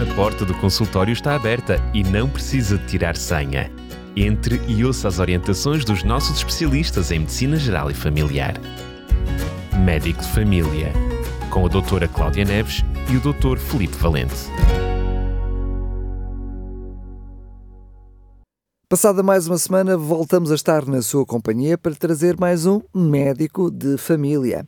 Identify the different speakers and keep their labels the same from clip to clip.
Speaker 1: A porta do consultório está aberta e não precisa de tirar senha. Entre e ouça as orientações dos nossos especialistas em Medicina Geral e Familiar. Médico de Família, com a doutora Cláudia Neves e o doutor Felipe Valente.
Speaker 2: Passada mais uma semana, voltamos a estar na sua companhia para trazer mais um médico de família.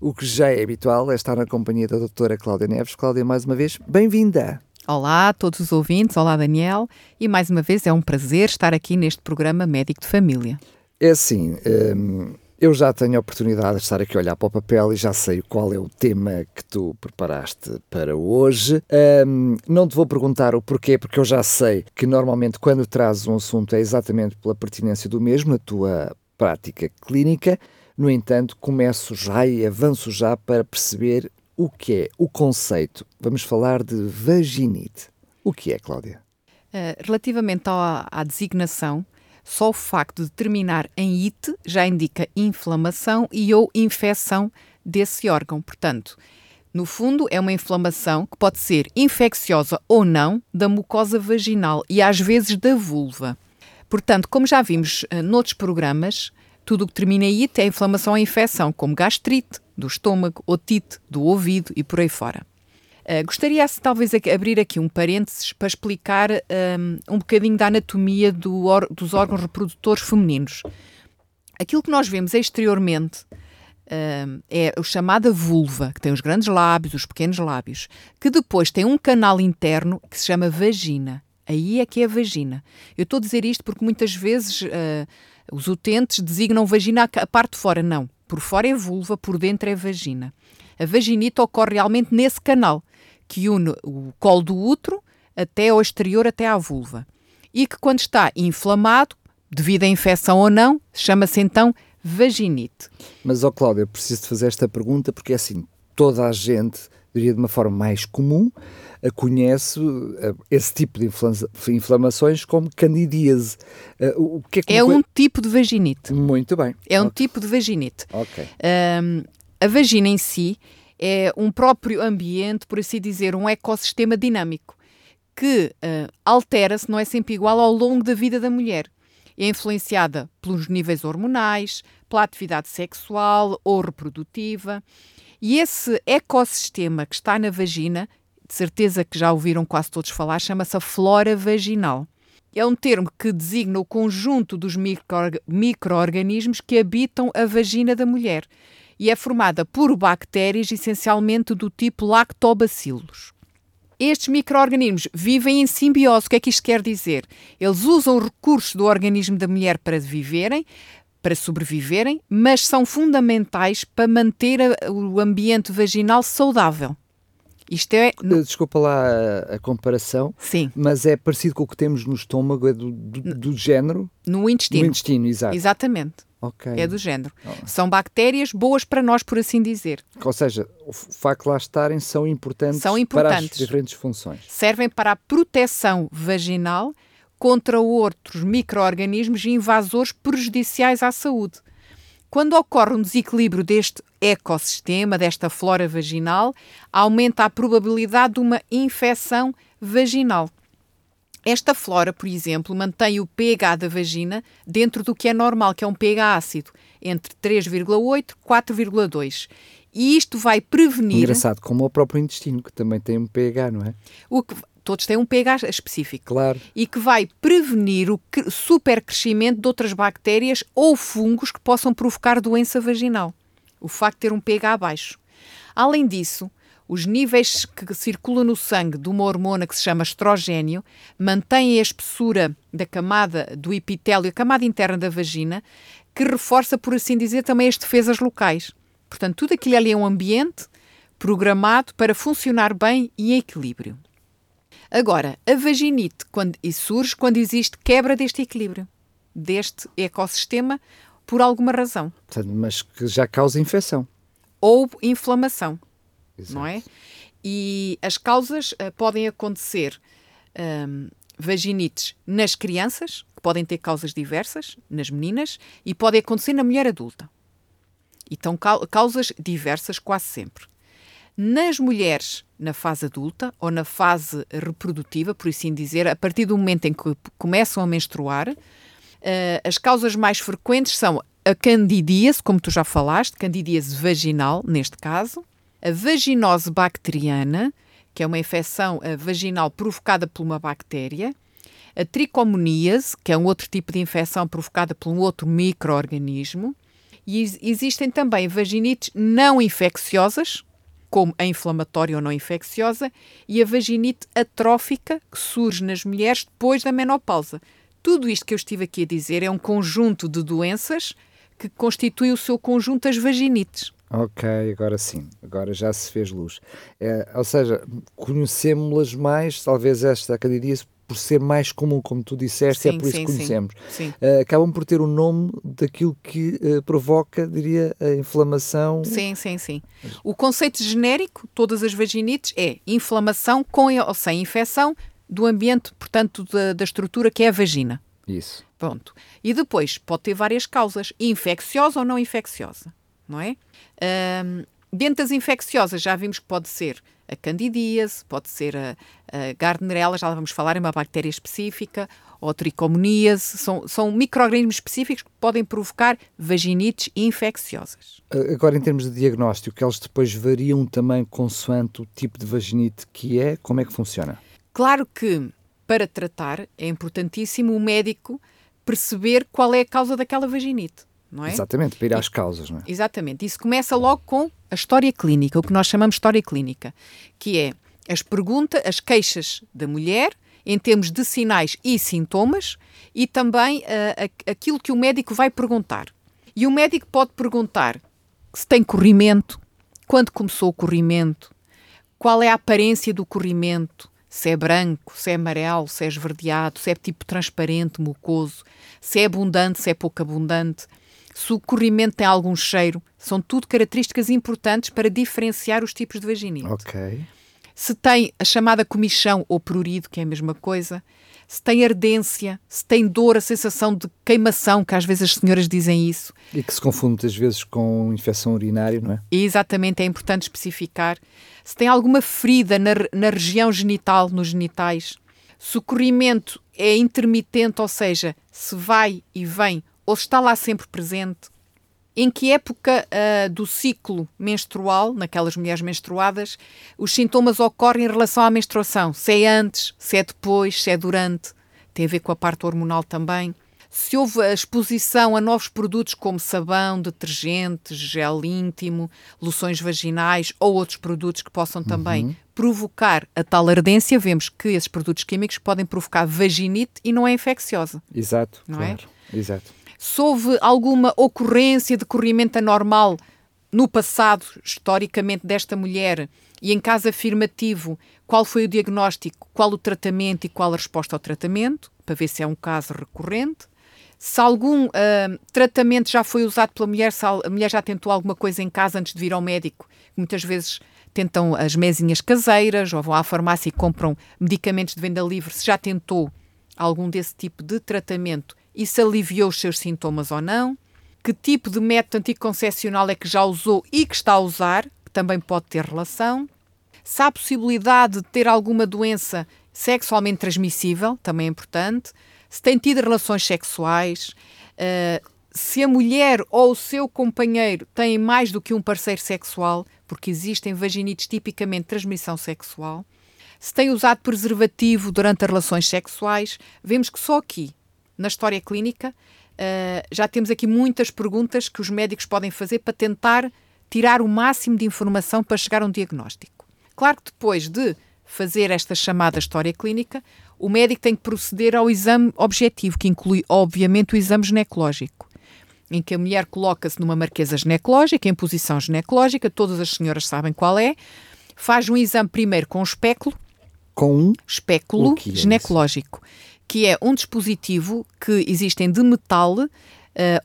Speaker 2: O que já é habitual é estar na companhia da doutora Cláudia Neves. Cláudia, mais uma vez, bem-vinda.
Speaker 3: Olá a todos os ouvintes, olá Daniel, e mais uma vez é um prazer estar aqui neste programa Médico de Família.
Speaker 2: É assim, hum, eu já tenho a oportunidade de estar aqui a olhar para o papel e já sei qual é o tema que tu preparaste para hoje. Um, não te vou perguntar o porquê, porque eu já sei que normalmente quando trazes um assunto é exatamente pela pertinência do mesmo na tua prática clínica. No entanto, começo já e avanço já para perceber o que é o conceito. Vamos falar de vaginite. O que é, Cláudia?
Speaker 3: Uh, relativamente à, à designação, só o facto de terminar em IT já indica inflamação e ou infecção desse órgão. Portanto, no fundo, é uma inflamação que pode ser infecciosa ou não da mucosa vaginal e às vezes da vulva. Portanto, como já vimos uh, noutros programas, tudo o que termina em IT é inflamação ou infecção, como gastrite do estômago, otite do ouvido e por aí fora. Uh, gostaria talvez abrir aqui um parênteses para explicar um, um bocadinho da anatomia do or dos órgãos reprodutores femininos. Aquilo que nós vemos exteriormente é o chamada vulva, que tem os grandes lábios, os pequenos lábios, que depois tem um canal interno que se chama vagina. Aí é que é a vagina. Eu estou a dizer isto porque muitas vezes uh, os utentes designam vagina a parte de fora. Não. Por fora é vulva, por dentro é vagina. A vaginite ocorre realmente nesse canal que une o colo do útero até ao exterior, até à vulva. E que quando está inflamado, devido à infecção ou não, chama-se então vaginite.
Speaker 2: Mas, ó oh Cláudia, preciso de fazer esta pergunta porque, assim, toda a gente, diria de uma forma mais comum, conhece esse tipo de inflamações como candidíase.
Speaker 3: O que é, que é um tipo de vaginite.
Speaker 2: Muito bem.
Speaker 3: É um okay. tipo de vaginite.
Speaker 2: Ok.
Speaker 3: Um, a vagina em si é um próprio ambiente, por assim dizer, um ecossistema dinâmico que uh, altera-se, não é sempre igual ao longo da vida da mulher. É influenciada pelos níveis hormonais, pela atividade sexual ou reprodutiva. E esse ecossistema que está na vagina, de certeza que já ouviram quase todos falar, chama-se a flora vaginal. É um termo que designa o conjunto dos micro-organismos que habitam a vagina da mulher e é formada por bactérias essencialmente do tipo lactobacillus. Estes micro-organismos vivem em simbiose. O que é que isto quer dizer? Eles usam recursos do organismo da mulher para viverem, para sobreviverem, mas são fundamentais para manter a, o ambiente vaginal saudável.
Speaker 2: Isto é. No... Desculpa lá a, a, comparação.
Speaker 3: Sim.
Speaker 2: Mas é parecido com o que temos no estômago, é do, do, do género.
Speaker 3: No intestino.
Speaker 2: No intestino, exato.
Speaker 3: Exatamente.
Speaker 2: Okay.
Speaker 3: É do género. Oh. São bactérias boas para nós, por assim dizer.
Speaker 2: Ou seja, o facto de lá estarem são importantes,
Speaker 3: são importantes.
Speaker 2: para as diferentes funções.
Speaker 3: Servem para a proteção vaginal contra outros micro-organismos invasores prejudiciais à saúde. Quando ocorre um desequilíbrio deste ecossistema, desta flora vaginal, aumenta a probabilidade de uma infecção vaginal. Esta flora, por exemplo, mantém o pH da vagina dentro do que é normal, que é um pH ácido, entre 3,8 e 4,2. E isto vai prevenir.
Speaker 2: Engraçado, como o próprio intestino, que também tem um pH, não é?
Speaker 3: O que, todos têm um pH específico.
Speaker 2: Claro.
Speaker 3: E que vai prevenir o supercrescimento de outras bactérias ou fungos que possam provocar doença vaginal. O facto de ter um pH baixo. Além disso, os níveis que circulam no sangue de uma hormona que se chama estrogênio mantêm a espessura da camada do epitélio, a camada interna da vagina, que reforça, por assim dizer, também as defesas locais. Portanto, tudo aquilo ali é um ambiente programado para funcionar bem e em equilíbrio. Agora, a vaginite quando, e surge quando existe quebra deste equilíbrio, deste ecossistema, por alguma razão.
Speaker 2: Mas que já causa infecção.
Speaker 3: Ou inflamação. Exato. não é? E as causas uh, podem acontecer um, vaginites nas crianças, que podem ter causas diversas, nas meninas, e podem acontecer na mulher adulta. Então, causas diversas quase sempre. Nas mulheres na fase adulta ou na fase reprodutiva, por assim dizer, a partir do momento em que começam a menstruar. Uh, as causas mais frequentes são a candidíase, como tu já falaste, candidíase vaginal, neste caso, a vaginose bacteriana, que é uma infecção uh, vaginal provocada por uma bactéria, a tricomoníase, que é um outro tipo de infecção provocada por um outro microorganismo, e existem também vaginites não infecciosas, como a inflamatória ou não infecciosa, e a vaginite atrófica, que surge nas mulheres depois da menopausa. Tudo isto que eu estive aqui a dizer é um conjunto de doenças que constitui o seu conjunto das vaginites.
Speaker 2: Ok, agora sim, agora já se fez luz. É, ou seja, conhecemos-las mais, talvez esta candidíase por ser mais comum, como tu disseste, é sim, é por isso sim, que conhecemos. Sim, uh, acabam por ter o nome daquilo que uh, provoca, diria, a inflamação.
Speaker 3: Sim, sim, sim. O conceito genérico, todas as vaginites, é inflamação com ou sem infecção do ambiente, portanto, da, da estrutura que é a vagina.
Speaker 2: Isso.
Speaker 3: Pronto. E depois pode ter várias causas, infecciosa ou não infecciosa, não é? Um, dentro das infecciosas já vimos que pode ser a candidíase, pode ser a, a Gardnerella, já vamos falar, é uma bactéria específica, ou tricomoníase, são, são micro-organismos específicos que podem provocar vaginites infecciosas.
Speaker 2: Agora, em termos de diagnóstico, eles depois variam também consoante o tipo de vaginite que é, como é que funciona?
Speaker 3: Claro que, para tratar, é importantíssimo o médico perceber qual é a causa daquela vaginite não é?
Speaker 2: Exatamente, para ir às causas, não é?
Speaker 3: Exatamente. Isso começa logo com a história clínica, o que nós chamamos de história clínica, que é as perguntas, as queixas da mulher em termos de sinais e sintomas e também uh, aquilo que o médico vai perguntar. E o médico pode perguntar se tem corrimento, quando começou o corrimento, qual é a aparência do corrimento, se é branco, se é amarelo, se é esverdeado, se é tipo transparente, mucoso, se é abundante, se é pouco abundante se o corrimento tem algum cheiro, são tudo características importantes para diferenciar os tipos de vaginite.
Speaker 2: Ok.
Speaker 3: Se tem a chamada comichão ou prurido, que é a mesma coisa, se tem ardência, se tem dor, a sensação de queimação, que às vezes as senhoras dizem isso.
Speaker 2: E que se confunde muitas vezes com infecção urinária, não é?
Speaker 3: exatamente, é importante especificar. Se tem alguma ferida na, na região genital, nos genitais, se o corrimento é intermitente, ou seja, se vai e vem ou está lá sempre presente? Em que época uh, do ciclo menstrual, naquelas mulheres menstruadas, os sintomas ocorrem em relação à menstruação? Se é antes, se é depois, se é durante? Tem a ver com a parte hormonal também. Se houve a exposição a novos produtos como sabão, detergentes, gel íntimo, loções vaginais ou outros produtos que possam também uhum. provocar a tal ardência, vemos que esses produtos químicos podem provocar vaginite e não é infecciosa.
Speaker 2: Exato, não é? claro. É? Exato
Speaker 3: se houve alguma ocorrência de corrimento anormal no passado, historicamente, desta mulher, e em caso afirmativo, qual foi o diagnóstico, qual o tratamento e qual a resposta ao tratamento, para ver se é um caso recorrente. Se algum uh, tratamento já foi usado pela mulher, se a mulher já tentou alguma coisa em casa antes de vir ao médico, muitas vezes tentam as mesinhas caseiras ou vão à farmácia e compram medicamentos de venda livre, se já tentou algum desse tipo de tratamento e se aliviou os seus sintomas ou não, que tipo de método anticoncepcional é que já usou e que está a usar, que também pode ter relação, se há possibilidade de ter alguma doença sexualmente transmissível, também é importante, se tem tido relações sexuais, uh, se a mulher ou o seu companheiro têm mais do que um parceiro sexual, porque existem vaginites tipicamente transmissão sexual, se tem usado preservativo durante as relações sexuais, vemos que só aqui na história clínica, uh, já temos aqui muitas perguntas que os médicos podem fazer para tentar tirar o máximo de informação para chegar a um diagnóstico. Claro que depois de fazer esta chamada história clínica, o médico tem que proceder ao exame objetivo, que inclui, obviamente, o exame ginecológico, em que a mulher coloca-se numa marquesa ginecológica, em posição ginecológica, todas as senhoras sabem qual é, faz um exame primeiro com um espéculo,
Speaker 2: com um
Speaker 3: espéculo é ginecológico. Isso? que é um dispositivo que existem de metal uh,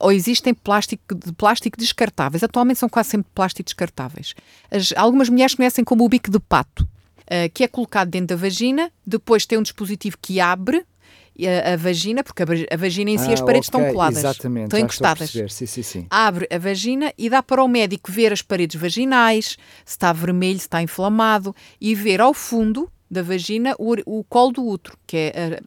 Speaker 3: ou existem plástico, de plástico descartáveis. Atualmente são quase sempre plástico descartáveis. As, algumas mulheres conhecem como o bico de pato, uh, que é colocado dentro da vagina, depois tem um dispositivo que abre a, a, vagina, porque a, a vagina em si ah, as paredes okay. estão coladas,
Speaker 2: Exatamente.
Speaker 3: estão encostadas.
Speaker 2: Sim, sim, sim.
Speaker 3: Abre a vagina e dá para o médico ver as paredes vaginais, se está vermelho, se está inflamado e ver ao fundo da vagina o, o colo do útero, que é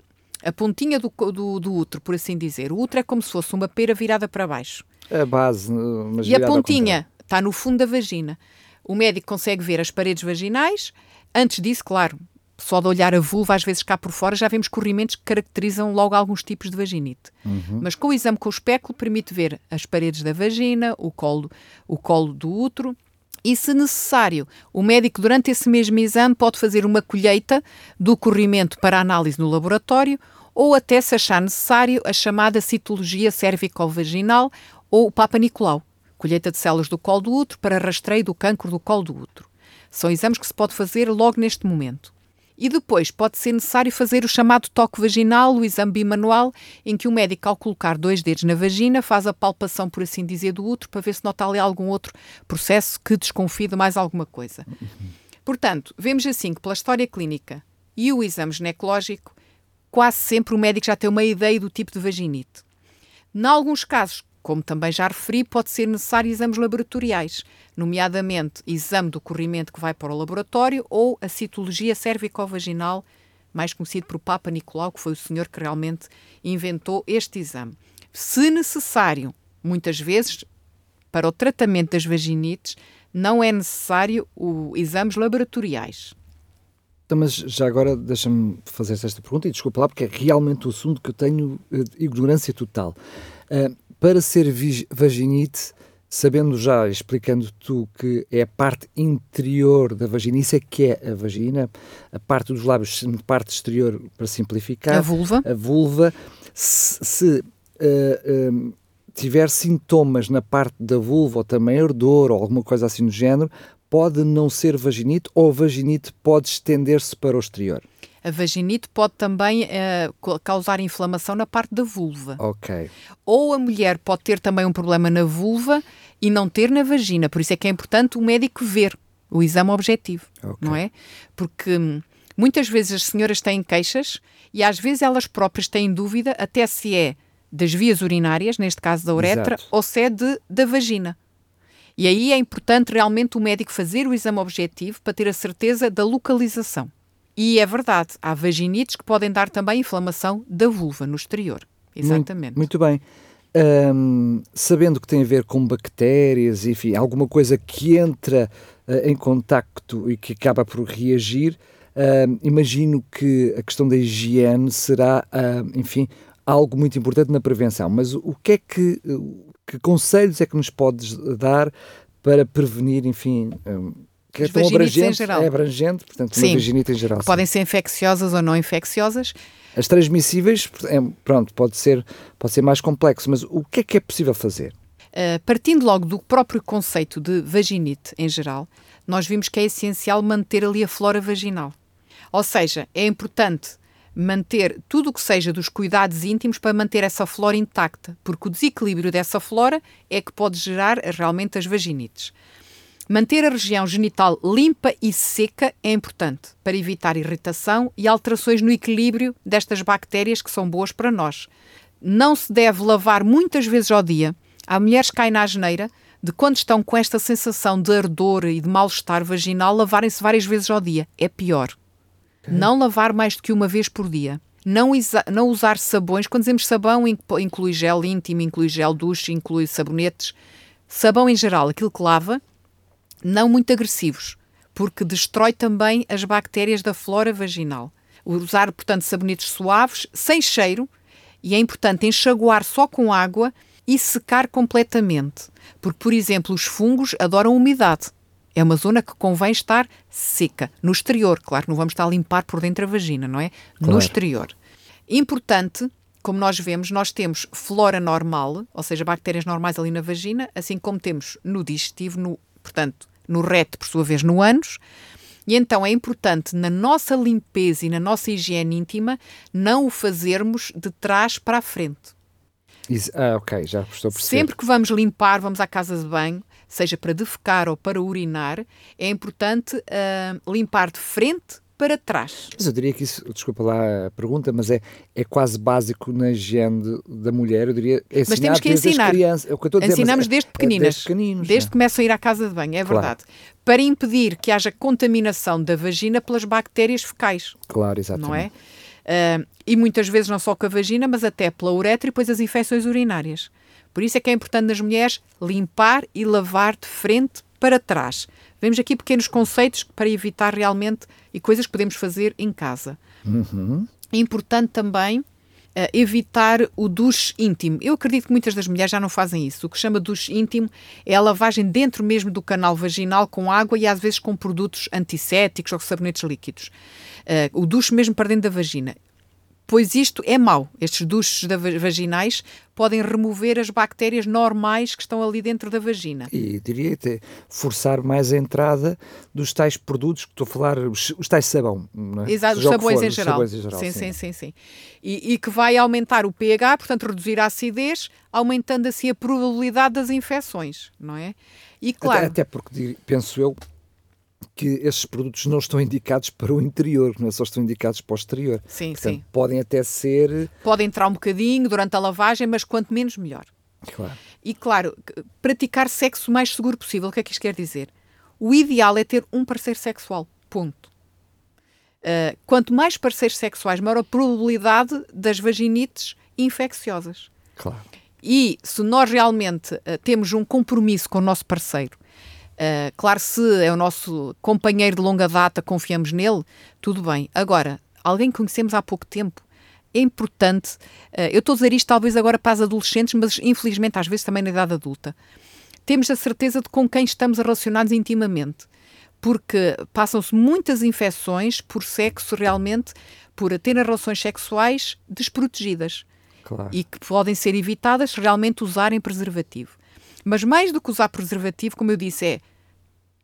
Speaker 3: a, a pontinha do, do, do útero, por assim dizer. O útero é como se fosse uma pera virada para baixo.
Speaker 2: A base, mas
Speaker 3: E a pontinha está no fundo da vagina. O médico consegue ver as paredes vaginais. Antes disso, claro, só de olhar a vulva, às vezes cá por fora, já vemos corrimentos que caracterizam logo alguns tipos de vaginite. Uhum. Mas com o exame com o espéculo permite ver as paredes da vagina, o colo, o colo do útero. E, se necessário, o médico, durante esse mesmo exame, pode fazer uma colheita do corrimento para análise no laboratório ou até, se achar necessário, a chamada citologia cervicovaginal ou o Papa Nicolau, colheita de células do colo do útero para rastreio do cancro do colo do útero. São exames que se pode fazer logo neste momento. E depois pode ser necessário fazer o chamado toque vaginal, o exame bimanual, em que o médico, ao colocar dois dedos na vagina, faz a palpação, por assim dizer, do útero para ver se nota ali algum outro processo que desconfie de mais alguma coisa. Portanto, vemos assim que pela história clínica e o exame ginecológico, quase sempre o médico já tem uma ideia do tipo de vaginite. Em alguns casos, como também já referi, pode ser necessário exames laboratoriais, nomeadamente exame do corrimento que vai para o laboratório ou a citologia cervicovaginal, mais conhecido por Papa Nicolau, que foi o senhor que realmente inventou este exame. Se necessário, muitas vezes, para o tratamento das vaginites, não é necessário o exames laboratoriais.
Speaker 2: Então, mas já agora deixa-me fazer esta pergunta e desculpa lá, porque é realmente o assunto que eu tenho uh, ignorância total. Uh, para ser vaginite, sabendo já, explicando tu que é a parte interior da vagina, isso é que é a vagina, a parte dos lábios, parte exterior, para simplificar.
Speaker 3: A vulva.
Speaker 2: A vulva. Se, se uh, um, tiver sintomas na parte da vulva, ou também ardor, ou alguma coisa assim do género, pode não ser vaginite, ou a vaginite pode estender-se para o exterior.
Speaker 3: A vaginite pode também uh, causar inflamação na parte da vulva.
Speaker 2: Ok.
Speaker 3: Ou a mulher pode ter também um problema na vulva e não ter na vagina. Por isso é que é importante o médico ver o exame objetivo, okay. não é? Porque hum, muitas vezes as senhoras têm queixas e às vezes elas próprias têm dúvida até se é das vias urinárias, neste caso da uretra, Exato. ou se é de, da vagina. E aí é importante realmente o médico fazer o exame objetivo para ter a certeza da localização. E é verdade, há vaginites que podem dar também inflamação da vulva no exterior. Exatamente.
Speaker 2: Muito, muito bem. Sabendo que tem a ver com bactérias, enfim, alguma coisa que entra uh, em contacto e que acaba por reagir, uh, imagino que a questão da higiene será, uh, enfim, algo muito importante na prevenção. Mas o que é que, que conselhos é que nos podes dar para prevenir, enfim,
Speaker 3: que é tão abrangente,
Speaker 2: é abrangente, portanto, sim, uma vaginite em geral.
Speaker 3: Podem ser infecciosas ou não infecciosas.
Speaker 2: As transmissíveis, é, pronto, pode ser, pode ser mais complexo, mas o que é que é possível fazer?
Speaker 3: Uh, partindo logo do próprio conceito de vaginite em geral, nós vimos que é essencial manter ali a flora vaginal. Ou seja, é importante manter tudo o que seja dos cuidados íntimos para manter essa flora intacta, porque o desequilíbrio dessa flora é que pode gerar realmente as vaginites. Manter a região genital limpa e seca é importante para evitar irritação e alterações no equilíbrio destas bactérias que são boas para nós. Não se deve lavar muitas vezes ao dia. Há mulheres que caem na geneira de quando estão com esta sensação de ardor e de mal-estar vaginal, lavarem-se várias vezes ao dia. É pior. Não lavar mais do que uma vez por dia. Não, não, usar sabões. Quando dizemos sabão, inclui gel íntimo, inclui gel duche, inclui sabonetes. Sabão em geral, aquilo que lava, não muito agressivos, porque destrói também as bactérias da flora vaginal. Usar, portanto, sabonetes suaves, sem cheiro, e é importante enxaguar só com água e secar completamente. Porque, por exemplo, os fungos adoram umidade. É uma zona que convém estar seca. No exterior, claro, não vamos estar a limpar por dentro a vagina, não é? Claro. No exterior. Importante, como nós vemos, nós temos flora normal, ou seja, bactérias normais ali na vagina, assim como temos no digestivo, no, portanto, no reto, por sua vez, no ânus. E então é importante, na nossa limpeza e na nossa higiene íntima, não o fazermos de trás para a frente.
Speaker 2: Isso, ah, ok, já estou a perceber.
Speaker 3: Sempre que vamos limpar, vamos à casa de banho, seja para defecar ou para urinar, é importante uh, limpar de frente para trás.
Speaker 2: Mas eu diria que isso, desculpa lá a pergunta, mas é, é quase básico na higiene da mulher, eu diria.
Speaker 3: Mas temos que ensinar.
Speaker 2: Crianças, é o que eu estou a dizer,
Speaker 3: Ensinamos
Speaker 2: é,
Speaker 3: desde pequeninas.
Speaker 2: desde pequeninos.
Speaker 3: Desde
Speaker 2: é.
Speaker 3: que começam a ir à casa de banho, é
Speaker 2: Claro.
Speaker 3: verdade. Para impedir que haja contaminação da vagina pelas bactérias fecais,
Speaker 2: Claro, exatamente.
Speaker 3: não é? Ah, e muitas vezes não só com a vagina, mas até pela uretra e depois as infecções urinárias. Por isso é que é importante nas mulheres limpar e lavar de frente para trás. Vemos aqui pequenos conceitos para evitar realmente e coisas que podemos fazer em casa. É importante também eh, evitar o duche íntimo. Eu acredito que muitas das mulheres já não fazem isso. O que chama duche íntimo é a lavagem dentro mesmo do canal vaginal com água e às vezes com produtos antissépticos ou sabonetes líquidos. Eh, o duche mesmo para dentro da vagina. Pois isto é mau. Estes duches vaginais podem remover as bactérias normais que estão ali dentro da vagina.
Speaker 2: E diria até forçar mais a entrada dos tais produtos que estou a falar, os, os tais sabão. Não é?
Speaker 3: Exato, os sabões,
Speaker 2: for,
Speaker 3: em
Speaker 2: os
Speaker 3: geral.
Speaker 2: sabões em geral.
Speaker 3: Sim, sim, sim. sim. E, e que vai aumentar o pH, portanto, reduzir a acidez, aumentando assim a probabilidade das infecções, não é? E claro,
Speaker 2: Até, até porque penso eu que esses produtos não estão indicados para o interior, não é? só estão indicados para o exterior.
Speaker 3: sim,
Speaker 2: Portanto,
Speaker 3: sim.
Speaker 2: podem até ser.
Speaker 3: Pode entrar um bocadinho durante a lavagem, mas quanto menos, melhor.
Speaker 2: Claro.
Speaker 3: E claro, praticar sexo o mais seguro possível. O que é que isto quer dizer? O ideal é ter um parceiro sexual. Ponto. Uh, quanto mais parceiros sexuais, maior a probabilidade das vaginites infecciosas.
Speaker 2: Claro.
Speaker 3: E se nós realmente eh, temos um compromisso com o nosso parceiro, eh, claro, se é o nosso companheiro de longa data, confiamos nele, tudo bem. Agora, alguém que conhecemos há pouco tempo, é importante. eh, eu estou a dizer isto talvez agora para as adolescentes, mas infelizmente às vezes também na idade adulta. Temos a certeza de com quem estamos relacionados intimamente. Porque passam-se muitas infecções por sexo realmente, por ter relações sexuais desprotegidas
Speaker 2: Claro.
Speaker 3: e que podem ser evitadas se realmente usarem preservativo. Mas mais do que usar preservativo, como eu disse, é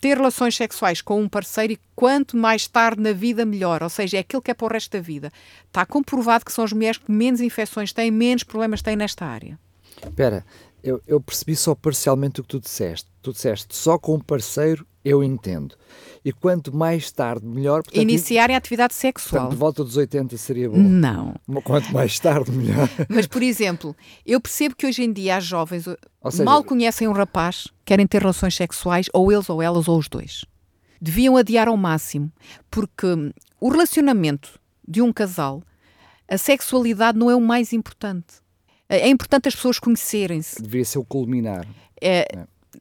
Speaker 3: ter relações sexuais com um parceiro e quanto mais tarde na vida, melhor. Ou seja, é aquilo que é para o resto da vida. Está comprovado que são as mulheres que menos infecções têm, menos problemas têm nesta área.
Speaker 2: Espera, eu, eu percebi só parcialmente o que tu disseste. Tu disseste só com um parceiro eu entendo. E quanto mais tarde, melhor. Portanto,
Speaker 3: Iniciarem a atividade sexual.
Speaker 2: Portanto, de volta dos 80 seria bom.
Speaker 3: Não.
Speaker 2: Quanto mais tarde, melhor.
Speaker 3: Mas, por exemplo, eu percebo que hoje em dia as jovens
Speaker 2: seja-
Speaker 3: mal conhecem um rapaz, querem ter relações sexuais, ou eles, ou elas, ou os dois. Deviam adiar ao máximo, porque o relacionamento de um casal, a sexualidade não é o mais importante. É é importante as pessoas conhecerem-se.
Speaker 2: Deveria ser o culminar.
Speaker 3: É,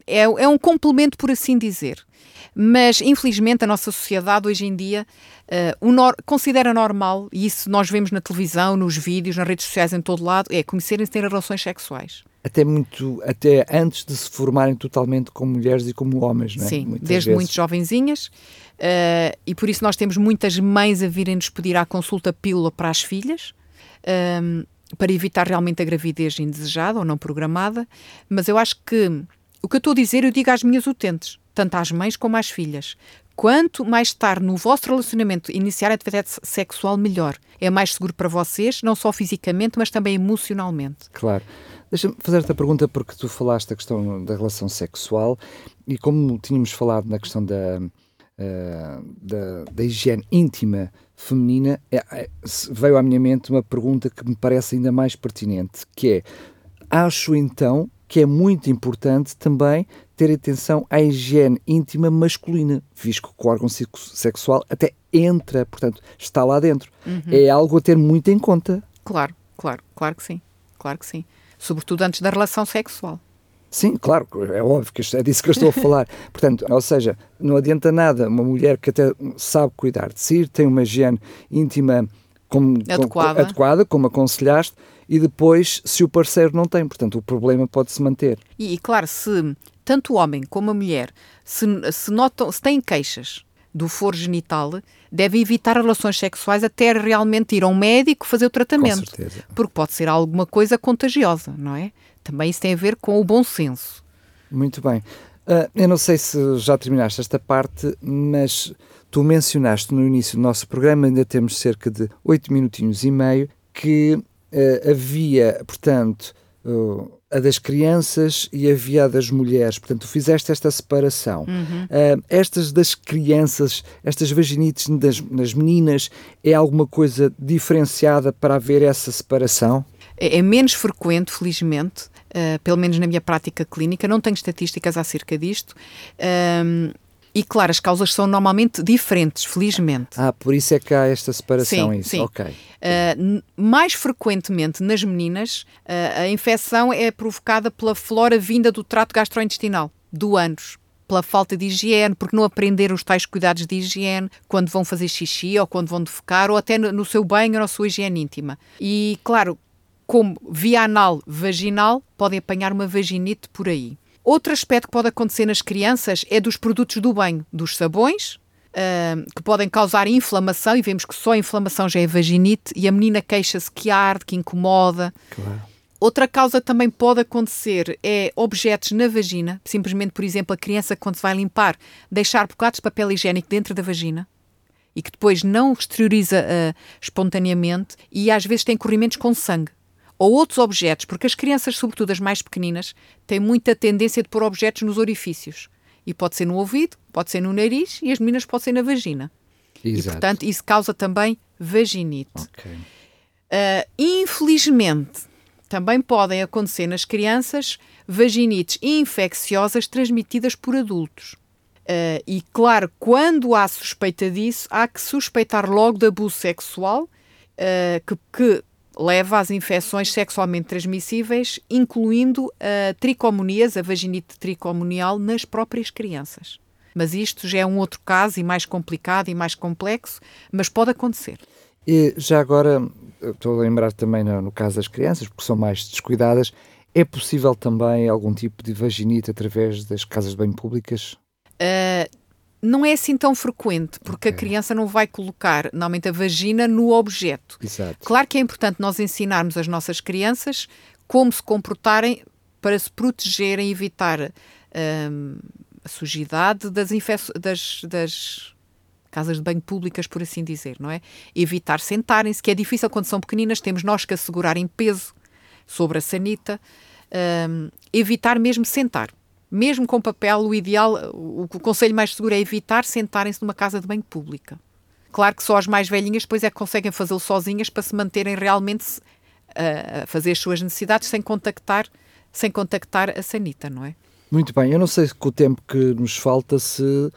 Speaker 3: é, é um complemento, por assim dizer. Mas, infelizmente, a nossa sociedade hoje em dia eh, o nor- considera normal, e isso nós vemos na televisão, nos vídeos, nas redes sociais, em todo lado, é conhecerem-se ter relações sexuais.
Speaker 2: Até, muito, até antes de se formarem totalmente como mulheres e como homens, não é?
Speaker 3: Sim,
Speaker 2: Muitas
Speaker 3: desde
Speaker 2: vezes.
Speaker 3: muito jovenzinhas. eh, e por isso nós temos muitas mães a virem-nos pedir à consulta pílula para as filhas, ehm, para evitar realmente a gravidez indesejada ou não programada. Mas eu acho que o que eu estou a dizer, eu digo às minhas utentes, tanto às mães como às filhas. Quanto mais tarde no vosso relacionamento iniciar a atividade se- sexual, melhor. É mais seguro para vocês, não só fisicamente, mas também emocionalmente.
Speaker 2: Claro. Deixa-me fazer-te a pergunta porque tu falaste da questão da relação sexual e como tínhamos falado na questão da, eh, da, da higiene íntima feminina, é- é- veio à minha mente uma pergunta que me parece ainda mais pertinente, que é, acho então que é muito importante também ter atenção à higiene íntima masculina, visto que o órgão sex- sexual até entra, portanto, está lá dentro. É algo a ter muito em conta.
Speaker 3: Claro, claro, claro que sim. Claro que sim. Sobretudo antes da relação sexual.
Speaker 2: Sim, claro, é óbvio que é disso que eu estou a falar. Portanto, ou seja, não adianta nada uma mulher que até sabe cuidar de si, tem uma higiene íntima como, com-
Speaker 3: Adequada.
Speaker 2: adequada, como aconselhaste, e depois, se o parceiro não tem, portanto, o problema pode-se manter.
Speaker 3: E, e, claro, se tanto o homem como a mulher se, se notam, se têm queixas do foro genital, devem evitar relações sexuais até realmente ir a um médico fazer o tratamento.
Speaker 2: Com certeza.
Speaker 3: Porque pode ser alguma coisa contagiosa, não é? Também isso tem a ver com o bom senso.
Speaker 2: Muito bem. Ah, eu não sei se já terminaste esta parte, mas tu mencionaste no início do nosso programa, ainda temos cerca de oito minutinhos e meio, que ah, havia, portanto, ah, a das crianças e havia a das mulheres. Portanto, tu fizeste esta separação.
Speaker 3: Uhum.
Speaker 2: Uh, estas das crianças, estas vaginites das, nas meninas, é alguma coisa diferenciada para haver essa separação?
Speaker 3: É, é menos frequente, felizmente, uh, pelo menos na minha prática clínica. Não tenho estatísticas acerca disto. Um, e claro, as causas são normalmente diferentes, felizmente.
Speaker 2: Ah, por isso é que há esta separação.
Speaker 3: Sim,
Speaker 2: isso.
Speaker 3: sim.
Speaker 2: Ok.
Speaker 3: Uh, mais frequentemente nas meninas, uh, a infecção é provocada pela flora vinda do trato gastrointestinal, do ânus. Pela falta de higiene, porque não aprenderam os tais cuidados de higiene quando vão fazer xixi ou quando vão defecar ou até no, no seu banho ou na sua higiene íntima. E, claro, como via anal vaginal, podem apanhar uma vaginite por aí. Outro aspecto que pode acontecer nas crianças é dos produtos do banho, dos sabões, uh, que podem causar inflamação, e vemos que só a inflamação já é vaginite, e a menina queixa-se que arde, que incomoda.
Speaker 2: Claro.
Speaker 3: Outra causa também pode acontecer é objetos na vagina, simplesmente, por exemplo, a criança, quando se vai limpar, deixar bocados de papel higiênico dentro da vagina e que depois não exterioriza uh, espontaneamente e às vezes tem corrimentos com sangue ou outros objetos, porque as crianças, sobretudo as mais pequeninas, têm muita tendência de pôr objetos nos orifícios. E pode ser no ouvido, pode ser no nariz e as meninas pode ser na vagina.
Speaker 2: Exato.
Speaker 3: E, portanto, isso causa também vaginite.
Speaker 2: Ok.
Speaker 3: Uh, infelizmente, também podem acontecer nas crianças vaginites infecciosas transmitidas por adultos. Uh, e, claro, quando há suspeita disso, há que suspeitar logo de abuso sexual, uh, que, que leva às infecções sexualmente transmissíveis, incluindo a tricomonias, a vaginite tricomonial, nas próprias crianças. Mas isto já é um outro caso e mais complicado e mais complexo, mas pode acontecer.
Speaker 2: E já agora, estou a lembrar também no, no caso das crianças, porque são mais descuidadas, é possível também algum tipo de vaginite através das casas de banho públicas?
Speaker 3: Uh, não é assim tão frequente, porque okay. a criança não vai colocar, normalmente, a vagina no objeto.
Speaker 2: Exato.
Speaker 3: Claro que é importante nós ensinarmos as nossas crianças como se comportarem para se protegerem e evitar hum, a sujidade das, das, das casas de banho públicas, por assim dizer, não é? Evitar sentarem-se, que é difícil quando são pequeninas, temos nós que assegurar em peso sobre a sanita. Um, evitar mesmo sentar mesmo com papel, o ideal, o, o conselho mais seguro é evitar sentarem-se numa casa de banho pública. Claro que só as mais velhinhas depois é que conseguem fazê-lo sozinhas para se manterem realmente uh, a fazer as suas necessidades sem contactar, sem contactar a sanita, não é?
Speaker 2: Muito bem, eu não sei com o tempo que nos falta se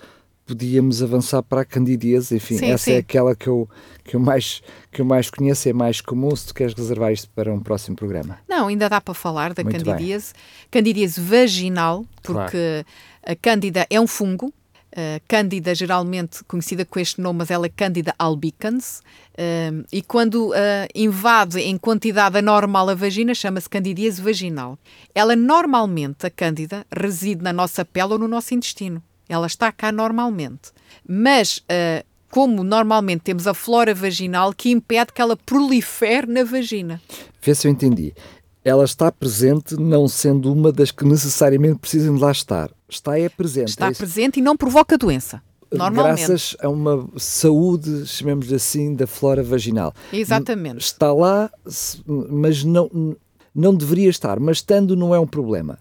Speaker 2: podíamos avançar para a candidíase, enfim,
Speaker 3: sim,
Speaker 2: essa
Speaker 3: sim.
Speaker 2: é aquela que eu, que, eu mais, que eu mais conheço, é mais comum, se tu queres reservar isto para um próximo programa.
Speaker 3: Não, ainda dá para falar da
Speaker 2: Muito
Speaker 3: candidíase. Bem. Candidíase vaginal, porque claro. a cândida é um fungo, Uh, Cândida, geralmente conhecida com este nome, mas ela é Cândida albicans, uh, e quando uh, invade em quantidade anormal a vagina, chama-se candidíase vaginal. Ela normalmente, a Cândida, reside na nossa pele ou no nosso intestino. Ela está cá normalmente. Mas, uh, como normalmente temos a flora vaginal que impede que ela prolifere na vagina.
Speaker 2: Vê se eu entendi. Ela está presente, não sendo uma das que necessariamente precisam de lá estar. Está é presente.
Speaker 3: Está
Speaker 2: é
Speaker 3: presente e não provoca doença. Normalmente.
Speaker 2: Graças a uma saúde, chamemos assim, da flora vaginal.
Speaker 3: Exatamente.
Speaker 2: Está lá, mas não, não deveria estar. Mas estando, não é um problema.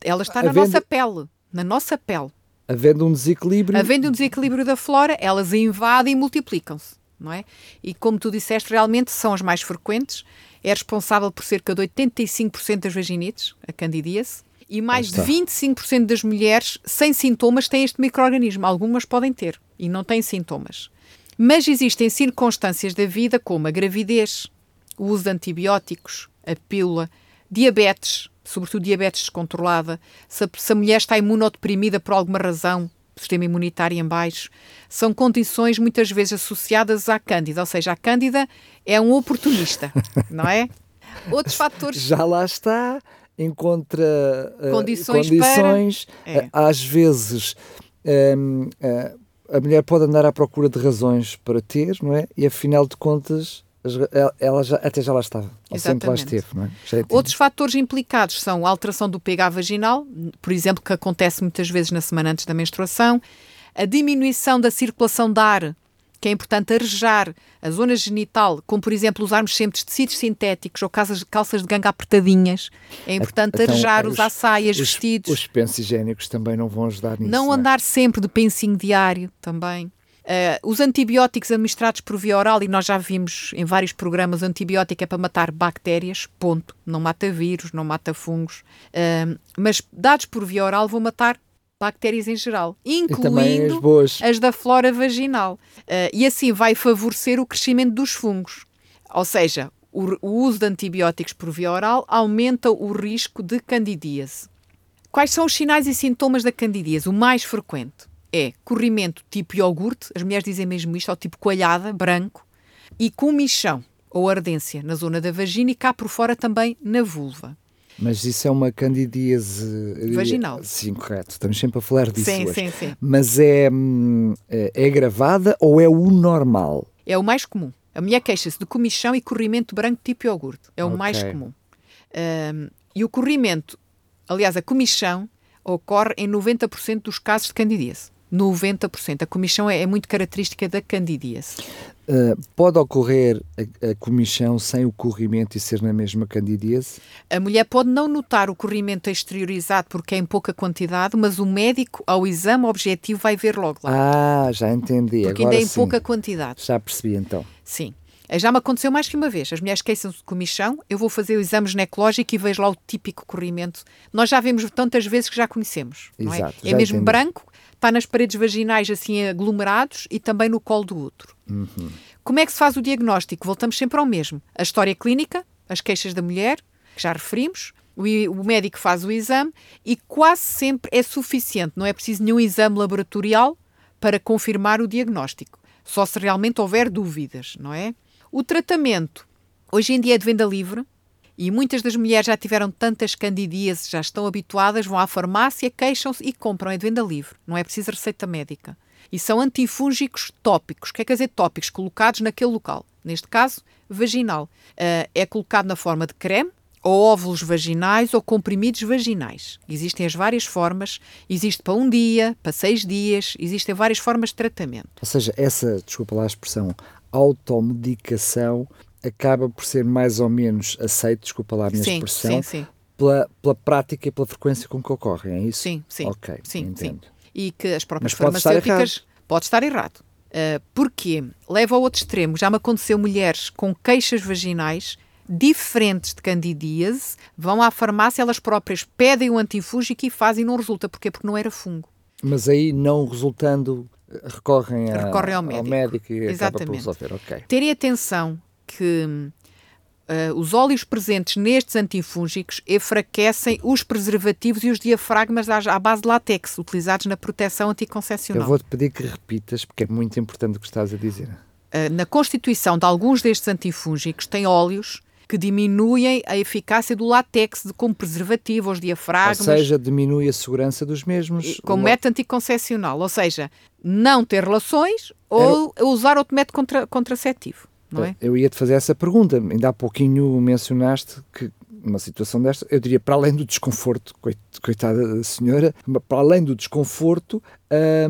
Speaker 3: Ela está na Havendo... nossa pele. Na nossa pele.
Speaker 2: Havendo um desequilíbrio.
Speaker 3: Havendo um desequilíbrio da flora, elas invadem e multiplicam-se, não é? E como tu disseste, realmente são as mais frequentes. É responsável por cerca de 85% das vaginites, a candidíase, e mais de 25% das mulheres sem sintomas têm este microorganismo. Algumas podem ter e não têm sintomas. Mas existem circunstâncias da vida como a gravidez, o uso de antibióticos, a pílula, diabetes, sobretudo diabetes descontrolada, se a, se a mulher está imunodeprimida por alguma razão, sistema imunitário em baixo, são condições muitas vezes associadas à cândida, ou seja, a cândida é um oportunista, não é? Outros fatores.
Speaker 2: Já lá está, encontra uh,
Speaker 3: condições,
Speaker 2: condições
Speaker 3: para... é.
Speaker 2: às vezes. Um, uh, eh, a mulher pode andar à procura de razões para ter, não é? E afinal de contas, ela já, até já lá estava, sempre lá esteve. Não é?
Speaker 3: Outros fatores implicados são a alteração do pH vaginal, por exemplo, que acontece muitas vezes na semana antes da menstruação, a diminuição da circulação de ar que é importante arejar a zona genital, como por exemplo usarmos sempre tecidos sintéticos ou calças, calças de ganga apertadinhas. É importante então, arejar, os, usar saias,
Speaker 2: os,
Speaker 3: vestidos.
Speaker 2: Os pensos higiênicos também não vão ajudar nisso.
Speaker 3: Não,
Speaker 2: não
Speaker 3: é? andar sempre de pensinho diário também. Uh, os antibióticos administrados por via oral, e nós já vimos em vários programas, antibiótico é para matar bactérias, ponto. Não mata vírus, não mata fungos. Uh, mas dados por via oral vão matar bactérias em geral, incluindo as, as, da flora vaginal. Uh, e assim vai favorecer o crescimento dos fungos. Ou seja, o, o uso de antibióticos por via oral aumenta o risco de candidíase. Quais são os sinais e sintomas da candidíase? O mais frequente é corrimento tipo iogurte, as mulheres dizem mesmo isto, ou tipo coalhada, branco, e comichão ou ardência na zona da vagina e cá por fora também na vulva.
Speaker 2: Mas isso é uma candidíase
Speaker 3: vaginal.
Speaker 2: Sim, correto. Estamos sempre a falar disso.
Speaker 3: Sim,
Speaker 2: hoje.
Speaker 3: sim, sim.
Speaker 2: Mas é, hum, é, é gravada ou é o normal?
Speaker 3: É o mais comum. A mulher queixa-se de comichão e corrimento branco tipo iogurte. É o okay. mais comum. Um, e o corrimento, aliás, a comichão ocorre em 90% dos casos de candidíase. 90%. A comichão é, é muito característica da candidíase.
Speaker 2: Uh, pode ocorrer a, a, comichão sem o corrimento e ser na mesma candidíase?
Speaker 3: A mulher pode não notar o corrimento exteriorizado porque é em pouca quantidade, mas o médico, ao exame objetivo, vai ver logo
Speaker 2: lá. Ah, já entendi.
Speaker 3: Porque
Speaker 2: Agora
Speaker 3: ainda é em
Speaker 2: sim.
Speaker 3: pouca quantidade.
Speaker 2: Já percebi então.
Speaker 3: Sim. Eh, já me aconteceu mais que uma vez. As mulheres queixam-se de comichão, eu vou fazer o exame ginecológico e vejo lá o típico corrimento. Nós já vemos tantas vezes que já conhecemos.
Speaker 2: Exato,
Speaker 3: não é? é mesmo
Speaker 2: entendi.
Speaker 3: branco, está nas paredes vaginais assim aglomerados e também no colo do útero.
Speaker 2: Uhum.
Speaker 3: Como é que se faz o diagnóstico? Voltamos sempre ao mesmo. A história clínica, as queixas da mulher, que já referimos, o, o médico faz o exame e quase sempre é suficiente, não é preciso nenhum exame laboratorial para confirmar o diagnóstico. Só se realmente houver dúvidas, não é? O tratamento hoje em dia é de venda livre, e muitas das mulheres já tiveram tantas candidíases, já estão habituadas, vão à farmácia, queixam-se e compram. De venda livre, não é preciso receita médica. E são antifúngicos tópicos. O que é quer dizer tópicos? Colocados naquele local. Neste caso, vaginal. Uh, é colocado na forma de creme, ou óvulos vaginais ou comprimidos vaginais. Existem as várias formas. Existe para um dia, para seis dias, existem várias formas de tratamento.
Speaker 2: Ou seja, essa, desculpa lá a expressão, automedicação acaba por ser mais ou menos aceito, desculpa lá a minha
Speaker 3: sim,
Speaker 2: expressão,
Speaker 3: sim, sim.
Speaker 2: Pela, pela prática e pela frequência com que ocorrem, é isso?
Speaker 3: Sim, sim.
Speaker 2: Ok,
Speaker 3: sim,
Speaker 2: entendo.
Speaker 3: Sim. E que as próprias
Speaker 2: Mas
Speaker 3: farmacêuticas...
Speaker 2: Estar
Speaker 3: pode estar errado. Uh, porque leva ao outro extremo. Já me aconteceu mulheres com queixas vaginais diferentes de candidíase, vão à farmácia, elas próprias pedem o antifúngico e fazem e não resulta. Porquê? Porque não era fungo.
Speaker 2: Mas aí, não resultando, recorrem, a,
Speaker 3: recorrem ao, médico.
Speaker 2: ao médico e
Speaker 3: Exatamente.
Speaker 2: acaba por resolver. Okay.
Speaker 3: Terem atenção que uh, os óleos presentes nestes antifúngicos enfraquecem os preservativos e os diafragmas à, à base de látex, utilizados na proteção anticoncepcional.
Speaker 2: Eu vou-te pedir que repitas, porque é muito importante o que estás a dizer.
Speaker 3: Uh, na constituição de alguns destes antifúngicos tem óleos que diminuem a eficácia do látex como preservativo aos diafragmas.
Speaker 2: Ou seja, diminui a segurança dos mesmos.
Speaker 3: Como método anticoncepcional. Ou seja, não ter relações ou Era... usar outro método contra, contraceptivo. Não é?
Speaker 2: Eu ia-te fazer essa pergunta. Ainda há pouquinho mencionaste que uma situação desta, eu diria, para além do desconforto, coitada da senhora, para além do desconforto,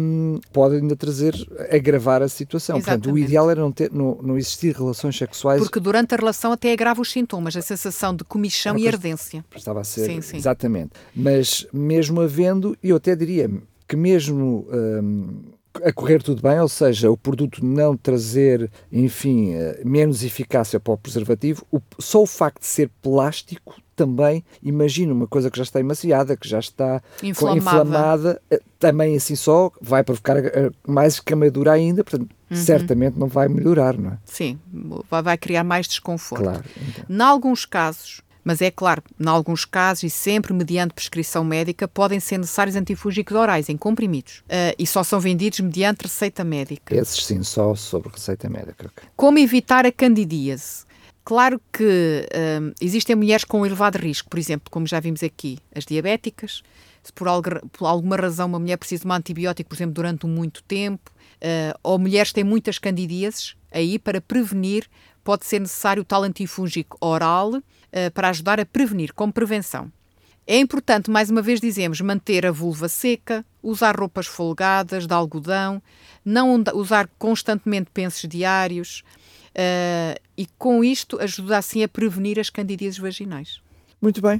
Speaker 2: um, pode ainda trazer, agravar a situação.
Speaker 3: Exatamente.
Speaker 2: Portanto, o ideal era não, ter, não, não existir relações sexuais.
Speaker 3: Porque durante a relação até agrava os sintomas, a sensação de comichão e ardência.
Speaker 2: Estava a ser,
Speaker 3: sim, sim.
Speaker 2: exatamente. Mas mesmo havendo, eu até diria que mesmo... Um, a correr tudo bem, ou seja, o produto não trazer, enfim, eh, menos eficácia para o preservativo, o, só o facto de ser plástico também, imagina uma coisa que já está emaciada, que já está
Speaker 3: inflamada,
Speaker 2: inflamada eh, também assim só vai provocar eh, mais queimadura ainda, portanto, uhum. certamente não vai melhorar, não é?
Speaker 3: Sim, vai criar mais desconforto.
Speaker 2: Claro. Então.
Speaker 3: Em alguns casos, mas é claro, em alguns casos e sempre mediante prescrição médica, podem ser necessários antifúngicos orais em comprimidos uh, e só são vendidos mediante receita médica.
Speaker 2: Esses sim, só sobre receita médica.
Speaker 3: Como evitar a candidíase? Claro que uh, existem mulheres com elevado risco, por exemplo, como já vimos aqui, as diabéticas. Se por, algo, por alguma razão uma mulher precisa de um antibiótico, por exemplo, durante muito tempo, uh, ou mulheres têm muitas candidíases, aí para prevenir pode ser necessário o tal antifúngico oral para ajudar a prevenir, como prevenção. É importante, mais uma vez dizemos, manter a vulva seca, usar roupas folgadas, de algodão, não usar constantemente pensos diários uh, e com isto ajuda assim a prevenir as candidíases vaginais.
Speaker 2: Muito bem.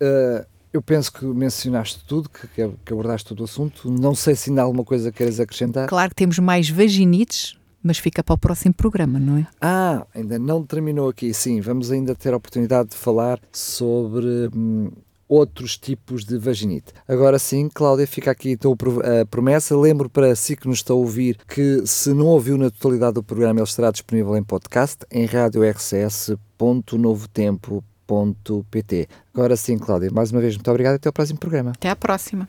Speaker 2: Uh, eu penso que mencionaste tudo, que, que abordaste todo o assunto. Não sei se ainda há alguma coisa que queres acrescentar.
Speaker 3: Claro que temos mais vaginites, mas fica para o próximo programa, não é?
Speaker 2: Ah, ainda não terminou aqui. Sim, vamos ainda ter a oportunidade de falar sobre hum, outros tipos de vaginite. Agora sim, Cláudia, fica aqui então a promessa. Lembro para si que nos está a ouvir que se não ouviu na totalidade do programa, ele estará disponível em podcast em radiorcs.novotempo.pt. Agora sim, Cláudia, mais uma vez, muito obrigado e até ao próximo programa.
Speaker 3: Até à próxima.